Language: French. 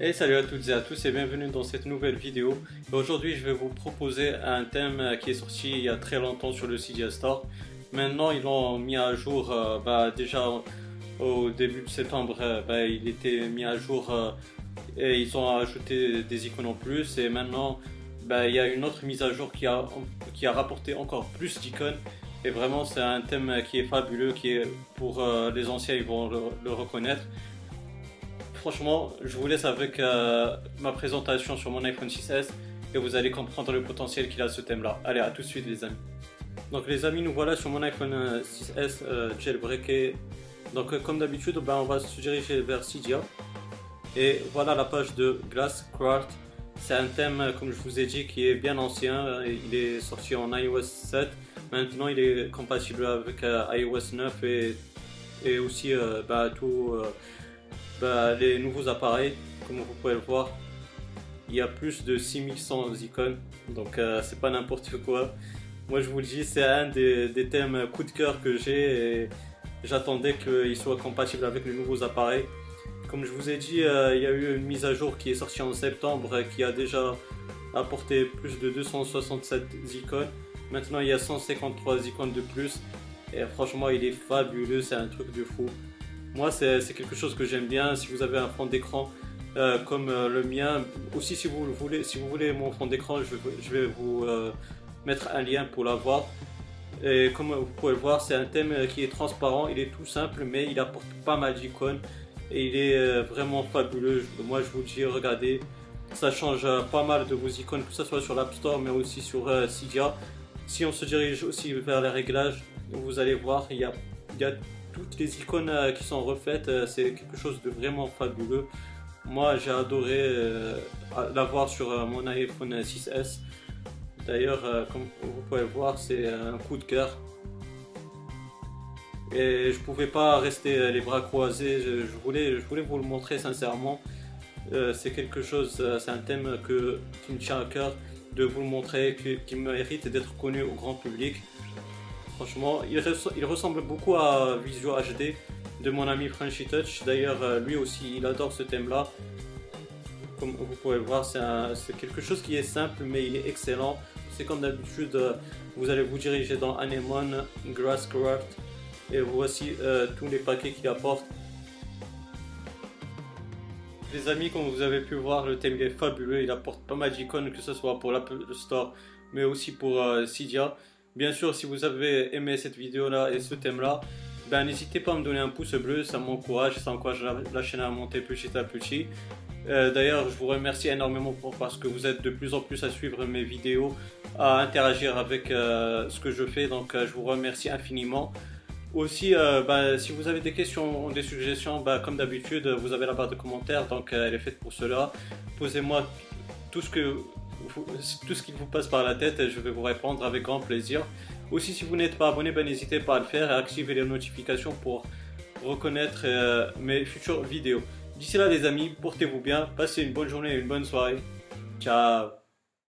Et salut à toutes et à tous et bienvenue dans cette nouvelle vidéo. Aujourd'hui je vais vous proposer un thème qui est sorti il y a très longtemps sur le Cydia Store. Maintenant ils l'ont mis à jour euh, bah, déjà au début de septembre euh, bah, il était mis à jour euh, et ils ont ajouté des icônes en plus et maintenant bah, il y a une autre mise à jour qui a, qui a rapporté encore plus d'icônes et vraiment c'est un thème qui est fabuleux qui est pour les anciens ils vont le reconnaître franchement, je vous laisse avec euh, ma présentation sur mon iPhone 6S et vous allez comprendre le potentiel qu'il a ce thème-là. Allez, à tout de suite les amis. Donc les amis, nous voilà sur mon iPhone 6S euh, jailbreaké. Donc euh, comme d'habitude, ben, on va se diriger vers Cydia. Et voilà la page de Glasscraft. C'est un thème, comme je vous ai dit, qui est bien ancien. Il est sorti en iOS 7. Maintenant, il est compatible avec iOS 9 et, et aussi ben, tout bah, les nouveaux appareils, comme vous pouvez le voir, il y a plus de 6100 icônes, donc euh, c'est pas n'importe quoi. Moi je vous le dis, c'est un des, thèmes coup de cœur que j'ai et j'attendais qu'il soit compatible avec les nouveaux appareils. Comme je vous ai dit, euh, il y a eu une mise à jour qui est sortie en septembre qui a déjà apporté plus de 267 icônes. Maintenant il y a 153 icônes de plus et franchement il est fabuleux, c'est un truc de fou. Moi, c'est quelque chose que j'aime bien. Si vous avez un fond d'écran euh, comme euh, le mien, aussi si vous voulez, si vous voulez mon fond d'écran, je, vais vous euh, mettre un lien pour l'avoir. Et comme vous pouvez le voir, c'est un thème qui est transparent, il est tout simple, mais il apporte pas mal d'icônes et il est vraiment fabuleux. Moi, je vous dis, regardez, ça change pas mal de vos icônes, que ce soit sur l'App Store, mais aussi sur Cydia. Si on se dirige aussi vers les réglages, vous allez voir, il y a, il y a toutes les icônes euh, qui sont refaites, euh, c'est quelque chose de vraiment fabuleux. Moi, j'ai adoré euh, l'avoir sur mon iPhone 6S. D'ailleurs, comme vous pouvez voir, c'est un coup de cœur. Et je pouvais pas rester les bras croisés. Je, voulais, je voulais vous le montrer sincèrement. c'est quelque chose, c'est un thème qui me tient à cœur de vous le montrer, qui mérite d'être connu au grand public. Franchement, il, ressemble beaucoup à Visual HD de mon ami Frenchy Touch. D'ailleurs, euh, lui aussi, il adore ce thème-là. Comme vous pouvez le voir, c'est quelque chose qui est simple, mais il est excellent. C'est comme d'habitude, euh, vous allez vous diriger dans Anemone, Grasscraft, et voici euh, tous les paquets qu'il apporte. Les amis, comme vous avez pu voir, le thème est fabuleux. Il apporte pas mal d'icônes, que ce soit pour l'Apple Store, mais aussi pour Cydia. Bien sûr, si vous avez aimé cette vidéo-là et ce thème-là, ben, n'hésitez pas à me donner un pouce bleu, ça m'encourage, ça encourage la, chaîne à monter petit à petit. Euh, d'ailleurs, je vous remercie énormément parce que vous êtes de plus en plus à suivre mes vidéos, à interagir avec euh, ce que je fais, donc euh, je vous remercie infiniment. Aussi, ben, si vous avez des questions ou des suggestions, ben, comme d'habitude, vous avez la barre de commentaires, donc elle est faite pour cela. Posez-moi tout ce que tout ce qui vous passe par la tête, je vais vous répondre avec grand plaisir. Aussi, si vous n'êtes pas abonné, ben, n'hésitez pas à le faire et à activer les notifications pour reconnaître euh, mes futures vidéos. D'ici là, les amis, portez-vous bien, passez une bonne journée et une bonne soirée. Ciao